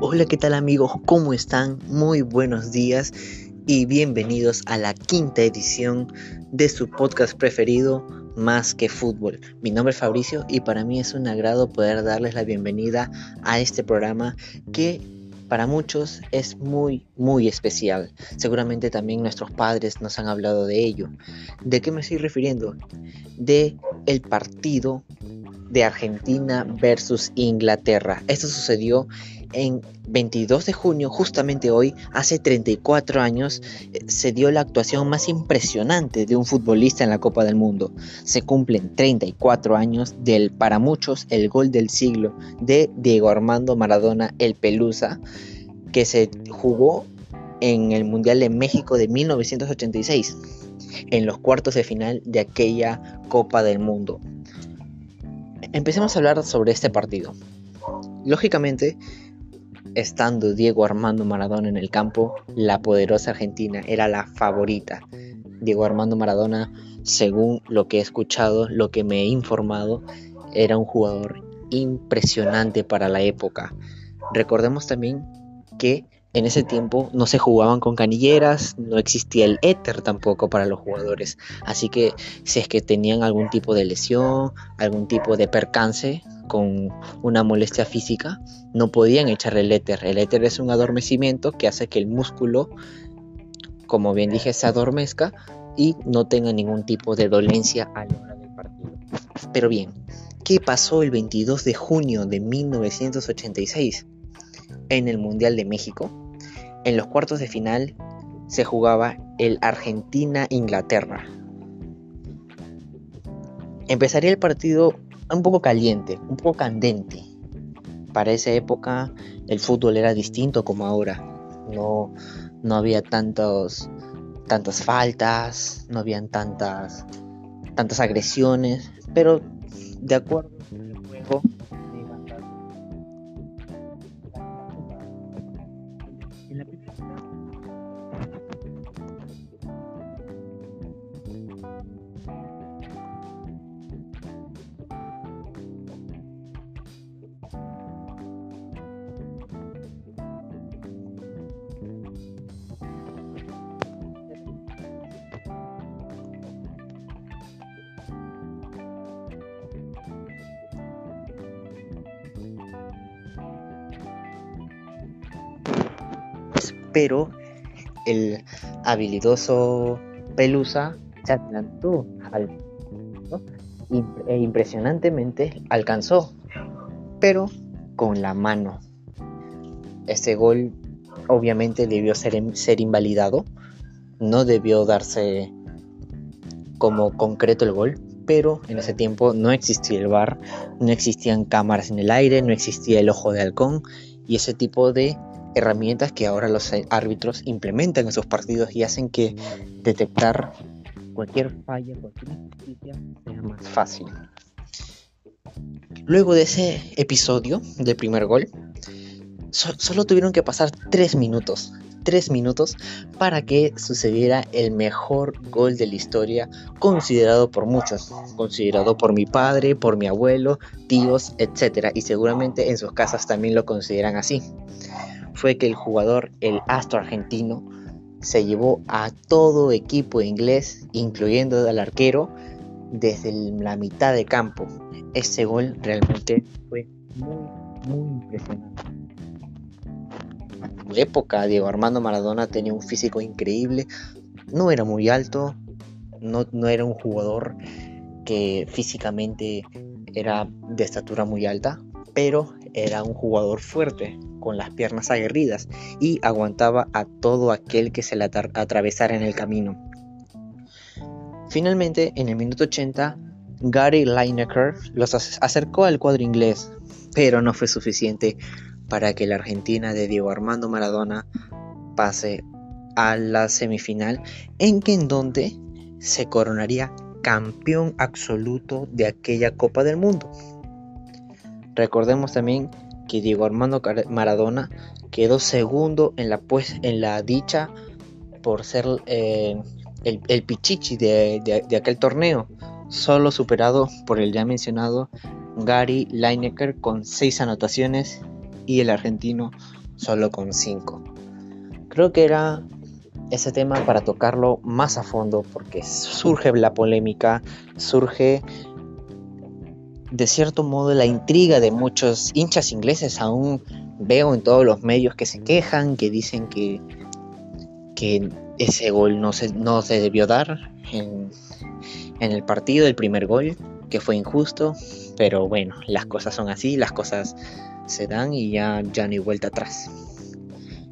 Hola, ¿qué tal amigos? ¿Cómo están? Muy buenos días y bienvenidos a la quinta edición de su podcast preferido, Más que Fútbol. Mi nombre es Fabricio y para mí es un agrado poder darles la bienvenida a este programa que para muchos es muy, muy especial. Seguramente también nuestros padres nos han hablado de ello. ¿De qué me estoy refiriendo? De el partido de Argentina versus Inglaterra. Esto sucedió en 22 de junio, justamente hoy, hace 34 años, eh, se dio la actuación más impresionante de un futbolista en la Copa del Mundo. Se cumplen 34 años del, para muchos, el gol del siglo de Diego Armando Maradona, el Pelusa, que se jugó en el Mundial de México de 1986, en los cuartos de final de aquella Copa del Mundo. Empecemos a hablar sobre este partido. Lógicamente, estando Diego Armando Maradona en el campo, la poderosa Argentina era la favorita. Diego Armando Maradona, según lo que he escuchado, lo que me he informado, era un jugador impresionante para la época. Recordemos también que en ese tiempo no se jugaban con canilleras, no existía el éter tampoco para los jugadores. Así que si es que tenían algún tipo de lesión, algún tipo de percance con una molestia física, no podían echarle el éter. El éter es un adormecimiento que hace que el músculo, como bien dije, se adormezca y no tenga ningún tipo de dolencia a la hora del partido. Pero bien, ¿qué pasó el 22 de junio de 1986? en el Mundial de México. En los cuartos de final se jugaba el Argentina-Inglaterra. Empezaría el partido un poco caliente, un poco candente. Para esa época el fútbol era distinto como ahora. No, no había tantos, tantas faltas, no habían tantas, tantas agresiones, pero de acuerdo con el juego pero el habilidoso Pelusa se adelantó al e impresionantemente alcanzó, pero con la mano. Este gol obviamente debió ser, ser invalidado, no debió darse como concreto el gol, pero en ese tiempo no existía el bar, no existían cámaras en el aire, no existía el ojo de halcón y ese tipo de herramientas que ahora los árbitros implementan en sus partidos y hacen que detectar cualquier falla, cualquier injusticia sea más fácil. Luego de ese episodio del primer gol, solo tuvieron que pasar tres minutos, tres minutos para que sucediera el mejor gol de la historia, considerado por muchos, considerado por mi padre, por mi abuelo, tíos, etc. Y seguramente en sus casas también lo consideran así fue que el jugador, el astro argentino, se llevó a todo equipo inglés, incluyendo al arquero, desde la mitad de campo. Ese gol realmente fue muy, muy impresionante. En su época, Diego Armando Maradona tenía un físico increíble, no era muy alto, no, no era un jugador que físicamente era de estatura muy alta, pero era un jugador fuerte, con las piernas aguerridas, y aguantaba a todo aquel que se le atravesara en el camino. Finalmente, en el minuto 80, Gary Lineker los acercó al cuadro inglés, pero no fue suficiente para que la Argentina de Diego Armando Maradona pase a la semifinal, en que en donde se coronaría campeón absoluto de aquella Copa del Mundo. Recordemos también que Diego Armando Maradona quedó segundo en la, pues, en la dicha por ser eh, el, pichichi de, aquel torneo, solo superado por el ya mencionado Gary Lineker con seis anotaciones y el argentino solo con 5. Creo que era ese tema para tocarlo más a fondo porque surge la polémica, surge de cierto modo la intriga de muchos hinchas ingleses. Aún veo en todos los medios que se quejan, que dicen que, ese gol no se, no se debió dar en, en el partido, el primer gol, que fue injusto. Pero bueno, las cosas son así, las cosas se dan y ya, ya no hay vuelta atrás.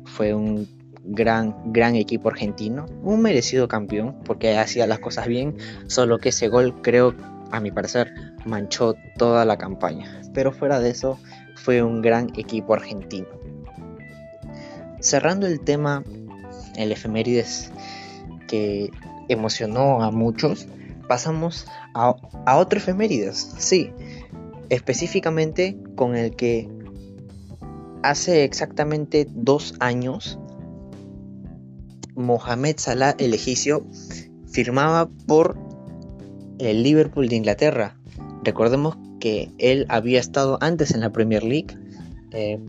Fue un gran, gran equipo argentino, un merecido campeón porque hacía las cosas bien, solo que ese gol creo, a mi parecer, manchó toda la campaña. Pero fuera de eso, fue un gran equipo argentino. Cerrando el tema, el efemérides que emocionó a muchos, pasamos a, a otro efemérides, sí, específicamente con el que hace exactamente dos años Mohamed Salah el egipcio firmaba por el Liverpool de Inglaterra. Recordemos que él había estado antes en la Premier League eh,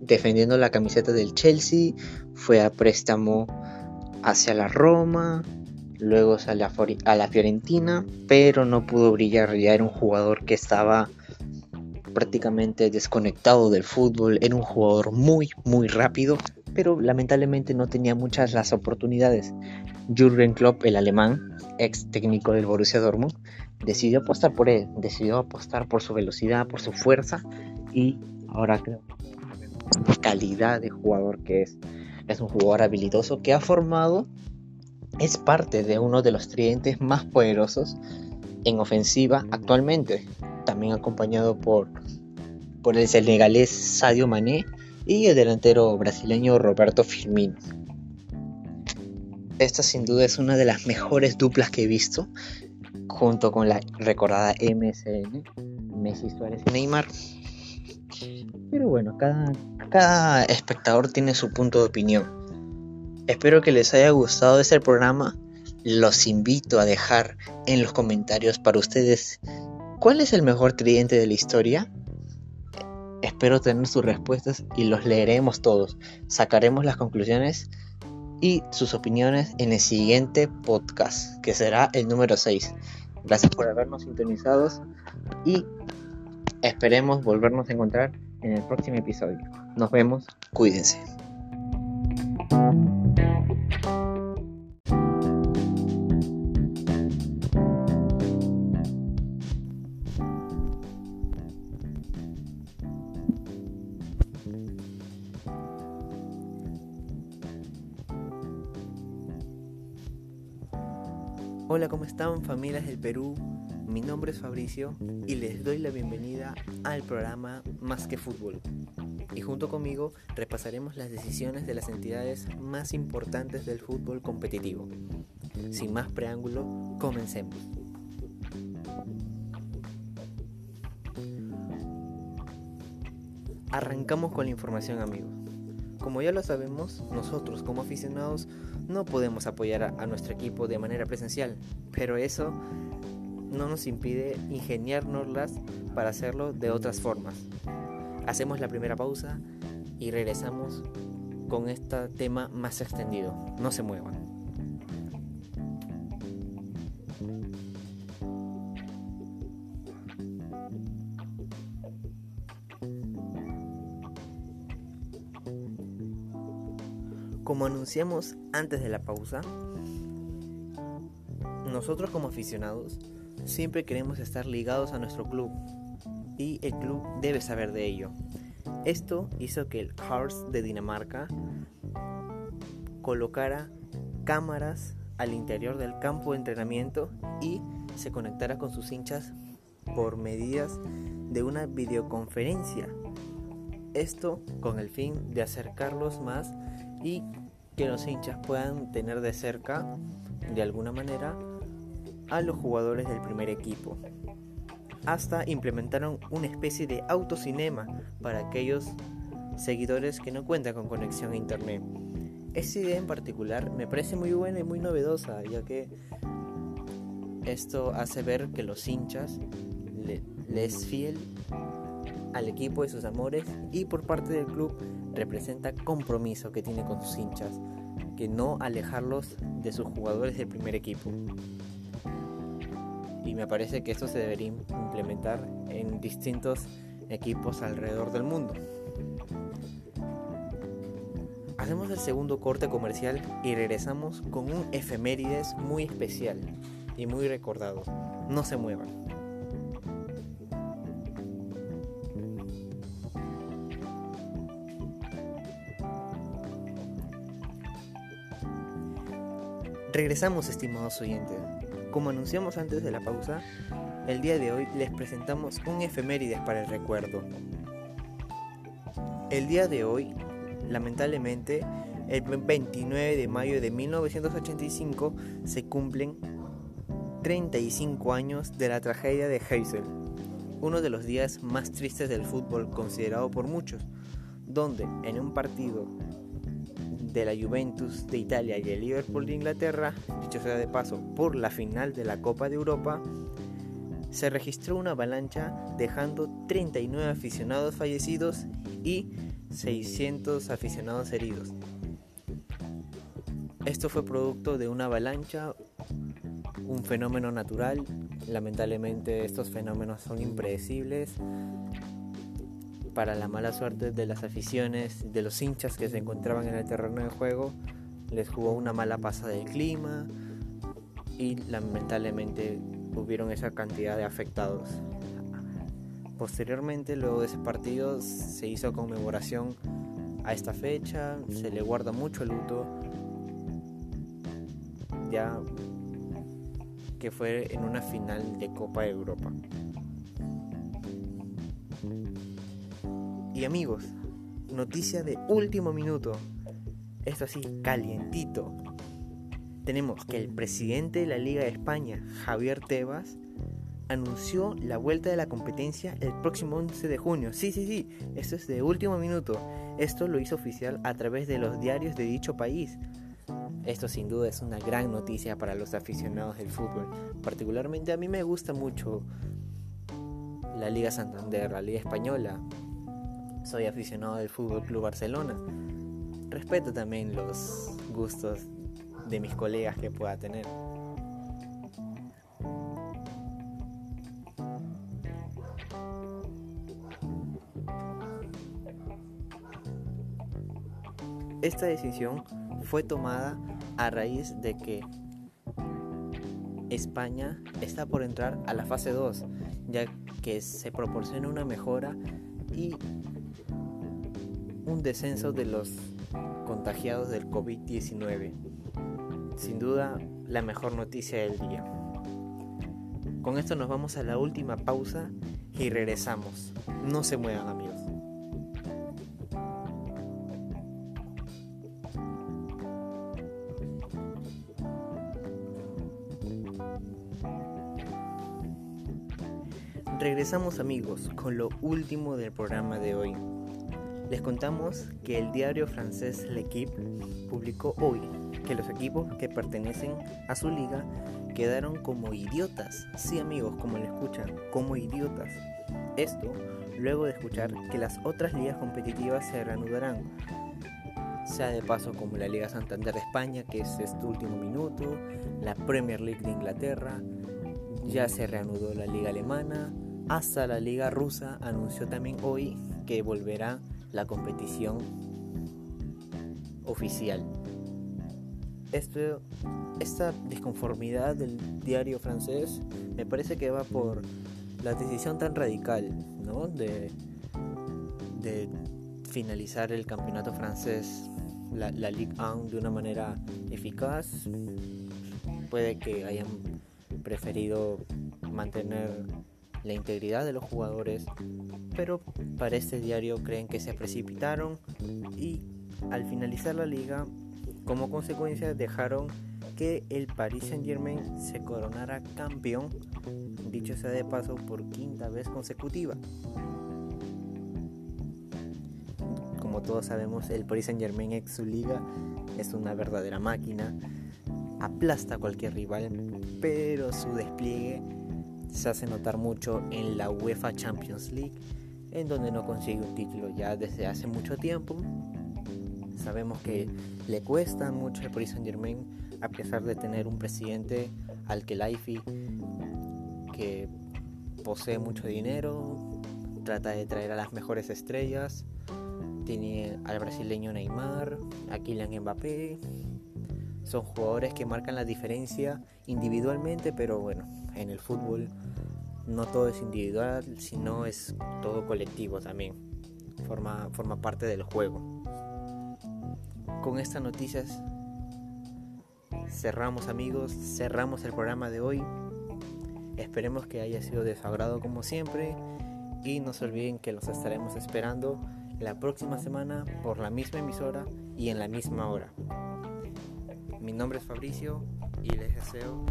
defendiendo la camiseta del Chelsea, fue a préstamo hacia la Roma, luego salió a la Fiorentina, pero no pudo brillar, ya era un jugador que estaba prácticamente desconectado del fútbol, era un jugador muy, muy rápido, pero lamentablemente no tenía muchas las oportunidades. Jürgen Klopp, el alemán, ex técnico del Borussia Dortmund, decidió apostar por él, decidió apostar por su velocidad, por su fuerza y ahora creo calidad de jugador que es. Es un jugador habilidoso que ha formado, es parte de uno de los tridentes más poderosos en ofensiva actualmente, también acompañado por, por el senegalés Sadio Mané y el delantero brasileño Roberto Firmino. Esta sin duda es una de las mejores duplas que he visto, junto con la recordada MSN, Messi, Suárez y Neymar. Pero bueno, cada, cada espectador tiene su punto de opinión. Espero que les haya gustado este programa. Los invito a dejar en los comentarios para ustedes cuál es el mejor tridente de la historia Espero tener sus respuestas y los leeremos todos. Sacaremos las conclusiones y sus opiniones en el siguiente podcast, que será el número 6. Gracias por habernos sintonizados y esperemos volvernos a encontrar en el próximo episodio. Nos vemos, cuídense. Hola, ¿cómo están familias del Perú? Mi nombre es Fabricio y les doy la bienvenida al programa Más que Fútbol. Y junto conmigo repasaremos las decisiones de las entidades más importantes del fútbol competitivo. Sin más preámbulo, comencemos. Arrancamos con la información amigos. Como ya lo sabemos, nosotros como aficionados no podemos apoyar a, nuestro equipo de manera presencial, pero eso no nos impide ingeniárnoslas para hacerlo de otras formas. Hacemos la primera pausa y regresamos con este tema más extendido. No se muevan. Como anunciamos antes de la pausa, nosotros como aficionados siempre queremos estar ligados a nuestro club y el club debe saber de ello. Esto hizo que el Hearts de Dinamarca colocara cámaras al interior del campo de entrenamiento y se conectara con sus hinchas por medidas de una videoconferencia. Esto con el fin de acercarlos más y que los hinchas puedan tener de cerca, de alguna manera, a los jugadores del primer equipo. Hasta implementaron una especie de autocinema para aquellos seguidores que no cuentan con conexión a internet. Esta idea en particular me parece muy buena y muy novedosa, ya que esto hace ver que los hinchas les fiel al equipo de sus amores y por parte del club representa compromiso que tiene con sus hinchas, que no alejarlos de sus jugadores del primer equipo. Y me parece que esto se debería implementar en distintos equipos alrededor del mundo. Hacemos el segundo corte comercial y regresamos con un efemérides muy especial y muy recordado. No se muevan. Regresamos, estimados oyentes. Como anunciamos antes de la pausa, el día de hoy les presentamos un efemérides para el recuerdo. El día de hoy, lamentablemente, el 29 de mayo de 1985 se cumplen 35 años de la tragedia de Heysel, uno de los días más tristes del fútbol considerado por muchos, donde en un partido de la Juventus de Italia y el Liverpool de Inglaterra, dicho sea de paso, por la final de la Copa de Europa, se registró una avalancha dejando 39 aficionados fallecidos y 600 aficionados heridos. Esto fue producto de una avalancha, un fenómeno natural. Lamentablemente estos fenómenos son impredecibles para la mala suerte de las aficiones, de los hinchas que se encontraban en el terreno de juego, les jugó una mala pasada del clima y lamentablemente hubieron esa cantidad de afectados. Posteriormente, luego de ese partido, se hizo conmemoración a esta fecha, se le guarda mucho luto, ya que fue en una final de Copa de Europa. Y amigos, noticia de último minuto. Esto así, calientito. Tenemos que el presidente de la Liga de España, Javier Tebas, anunció la vuelta de la competencia el próximo 11 de junio. Sí, sí, sí, esto es de último minuto. Esto lo hizo oficial a través de los diarios de dicho país. Esto sin duda es una gran noticia para los aficionados del fútbol. Particularmente a mí me gusta mucho la Liga Santander, la Liga Española, soy aficionado del Fútbol Club Barcelona. Respeto también los gustos de mis colegas que pueda tener. Esta decisión fue tomada a raíz de que España está por entrar a la fase 2, ya que se proporciona una mejora y un descenso de los contagiados del COVID-19. Sin duda, la mejor noticia del día. Con esto nos vamos a la última pausa y regresamos. No se muevan amigos. Regresamos amigos con lo último del programa de hoy. Les contamos que el diario francés L'Equipe publicó hoy que los equipos que pertenecen a su liga quedaron como idiotas. Sí amigos, como lo escuchan, como idiotas. Esto luego de escuchar que las otras ligas competitivas se reanudarán. Sea de paso como la Liga Santander de España, que es este último minuto, la Premier League de Inglaterra, ya se reanudó la Liga Alemana, hasta la Liga Rusa anunció también hoy que volverá la competición oficial. Esto, esta disconformidad del diario francés me parece que va por la decisión tan radical ¿no? de, de finalizar el campeonato francés, la, la Ligue 1, de una manera eficaz. Puede que hayan preferido mantener la integridad de los jugadores, pero para este diario creen que se precipitaron y al finalizar la liga, como consecuencia dejaron que el Paris Saint Germain se coronara campeón, dicho sea de paso, por quinta vez consecutiva. Como todos sabemos, el Paris Saint Germain ex liga es una verdadera máquina, aplasta a cualquier rival, pero su despliegue se hace notar mucho en la UEFA Champions League en donde no consigue un título ya desde hace mucho tiempo. Sabemos que le cuesta mucho el Paris Saint Germain a pesar de tener un presidente al que que posee mucho dinero, trata de traer a las mejores estrellas, tiene al brasileño Neymar, a Kylian Mbappé, son jugadores que marcan la diferencia individualmente, pero bueno, en el fútbol no todo es individual, sino es todo colectivo también. Forma, forma parte del juego. Con estas noticias cerramos amigos, cerramos el programa de hoy. Esperemos que haya sido de su agrado como siempre y no se olviden que los estaremos esperando la próxima semana por la misma emisora y en la misma hora. Mi nombre es Fabricio y les deseo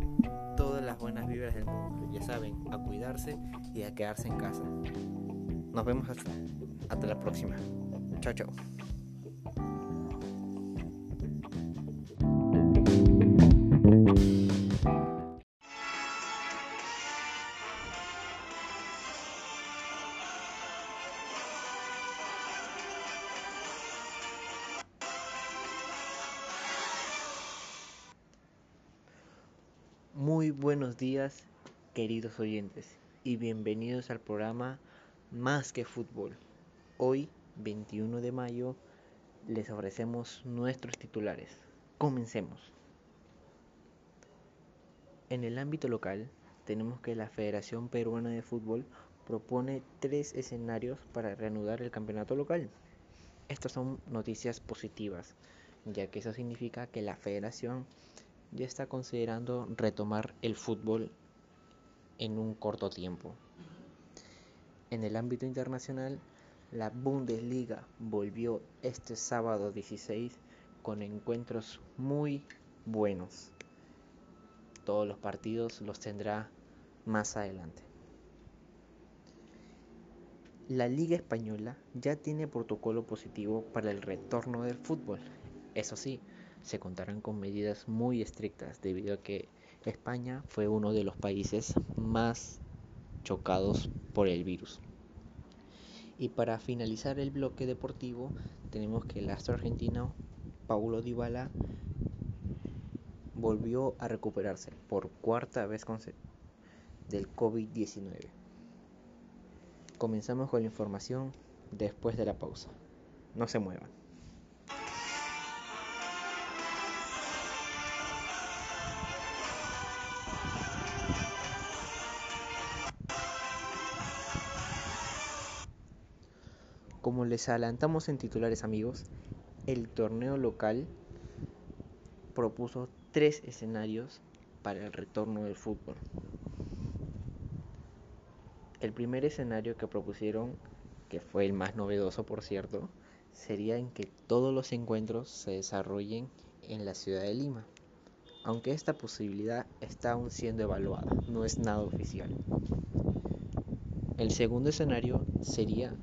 todas las buenas vibras del mundo. Ya saben, a cuidarse y a quedarse en casa. Nos vemos hasta, hasta la próxima. Chao, chao. Buenos días, queridos oyentes, y bienvenidos al programa Más que Fútbol. Hoy, 21 de mayo, les ofrecemos nuestros titulares. Comencemos. En el ámbito local, tenemos que la Federación Peruana de Fútbol propone tres escenarios para reanudar el campeonato local. Estas son noticias positivas, ya que eso significa que la federación ya está considerando retomar el fútbol en un corto tiempo. En el ámbito internacional, la Bundesliga volvió este sábado 16 con encuentros muy buenos. Todos los partidos los tendrá más adelante. La Liga Española ya tiene protocolo positivo para el retorno del fútbol. Eso sí, se contarán con medidas muy estrictas debido a que España fue uno de los países más chocados por el virus. Y para finalizar el bloque deportivo tenemos que el astro argentino Paulo Dybala volvió a recuperarse por cuarta vez del COVID-19. Comenzamos con la información después de la pausa. No se muevan. Como les adelantamos en titulares amigos, el torneo local propuso tres escenarios para el retorno del fútbol. El primer escenario que propusieron, que fue el más novedoso por cierto, sería en que todos los encuentros se desarrollen en la ciudad de Lima, aunque esta posibilidad está aún siendo evaluada, no es nada oficial. El segundo escenario sería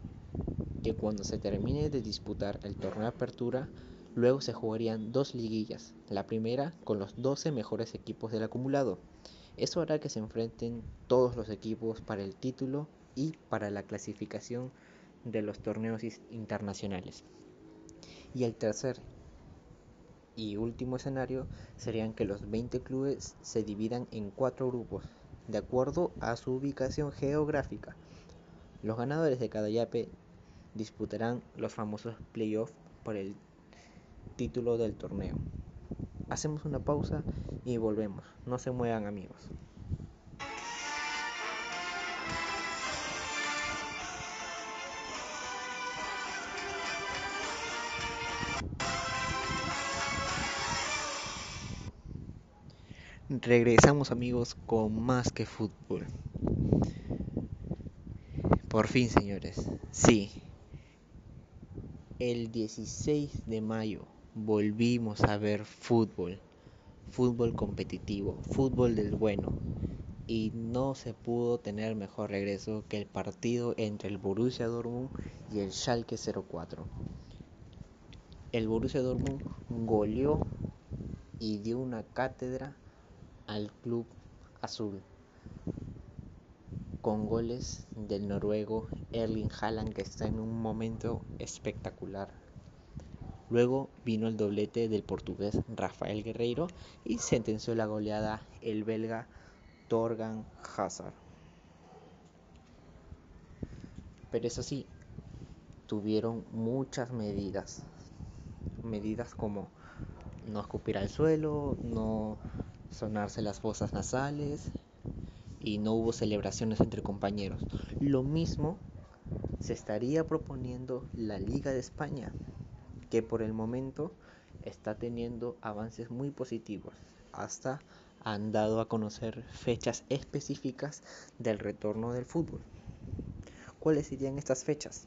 que cuando se termine de disputar el torneo apertura, luego se jugarían dos liguillas, la primera con los 12 mejores equipos del acumulado. Eso hará que se enfrenten todos los equipos para el título y para la clasificación de los torneos internacionales. Y el tercer y último escenario serían que los 20 clubes se dividan en cuatro grupos, de acuerdo a su ubicación geográfica. Los ganadores de cada yape disputarán los famosos playoffs por el título del torneo. Hacemos una pausa y volvemos. No se muevan amigos. Regresamos amigos con más que fútbol. Por fin señores. Sí, el 16 de mayo volvimos a ver fútbol, fútbol competitivo, fútbol del bueno. Y no se pudo tener mejor regreso que el partido entre el Borussia Dortmund y el Schalke 04. El Borussia Dortmund goleó y dio una cátedra al club azul. Con goles del noruego Erling Haaland que está en un momento espectacular. Luego vino el doblete del portugués Rafael Guerreiro y sentenció la goleada el belga Torgan Hazard. Pero eso sí, tuvieron muchas medidas. Medidas como no escupir al suelo, no sonarse las fosas nasales y no hubo celebraciones entre compañeros. Lo mismo se estaría proponiendo la Liga de España, que por el momento está teniendo avances muy positivos. Hasta han dado a conocer fechas específicas del retorno del fútbol. ¿Cuáles serían estas fechas?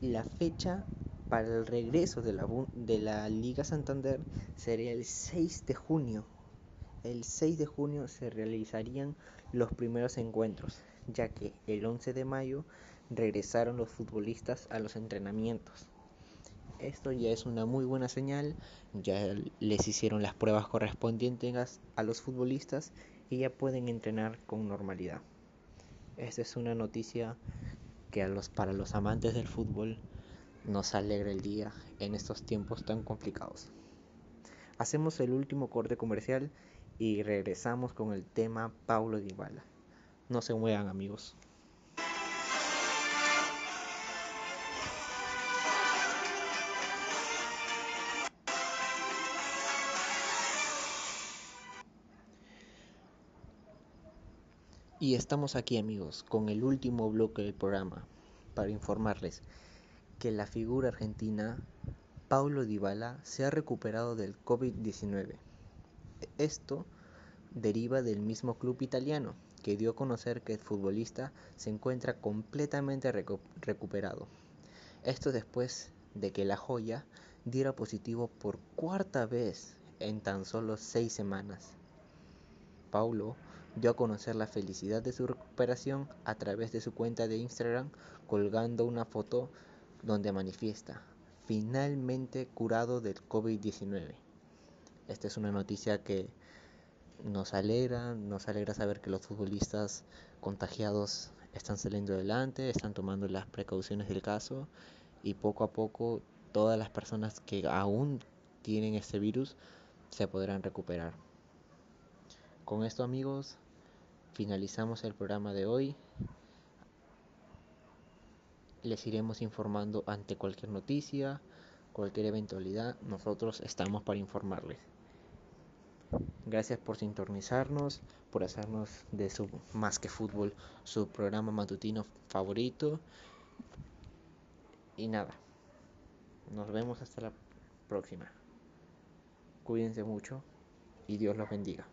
La fecha para el regreso de la, Liga Santander sería el 6 de junio. El 6 de junio se realizarían los primeros encuentros, ya que el 11 de mayo regresaron los futbolistas a los entrenamientos. Esto ya es una muy buena señal, ya les hicieron las pruebas correspondientes a los futbolistas y ya pueden entrenar con normalidad. Esta es una noticia que para los amantes del fútbol nos alegra el día en estos tiempos tan complicados. Hacemos el último corte comercial y regresamos con el tema Paulo Dybala. No se muevan amigos. Y estamos aquí amigos con el último bloque del programa para informarles que la figura argentina Paulo Dybala se ha recuperado del COVID-19. Esto deriva del mismo club italiano que dio a conocer que el futbolista se encuentra completamente recuperado. Esto después de que la joya diera positivo por cuarta vez en tan solo seis semanas. Paulo dio a conocer la felicidad de su recuperación a través de su cuenta de Instagram colgando una foto donde manifiesta finalmente curado del COVID-19. Esta es una noticia que nos alegra, nos alegra saber que los futbolistas contagiados están saliendo adelante, están tomando las precauciones del caso y poco a poco todas las personas que aún tienen este virus se podrán recuperar. Con esto amigos, finalizamos el programa de hoy. Les iremos informando ante cualquier noticia, cualquier eventualidad. Nosotros estamos para informarles. Gracias por sintonizarnos, por hacernos de su Más que Fútbol su programa matutino favorito. Y nada, nos vemos hasta la próxima. Cuídense mucho y Dios los bendiga.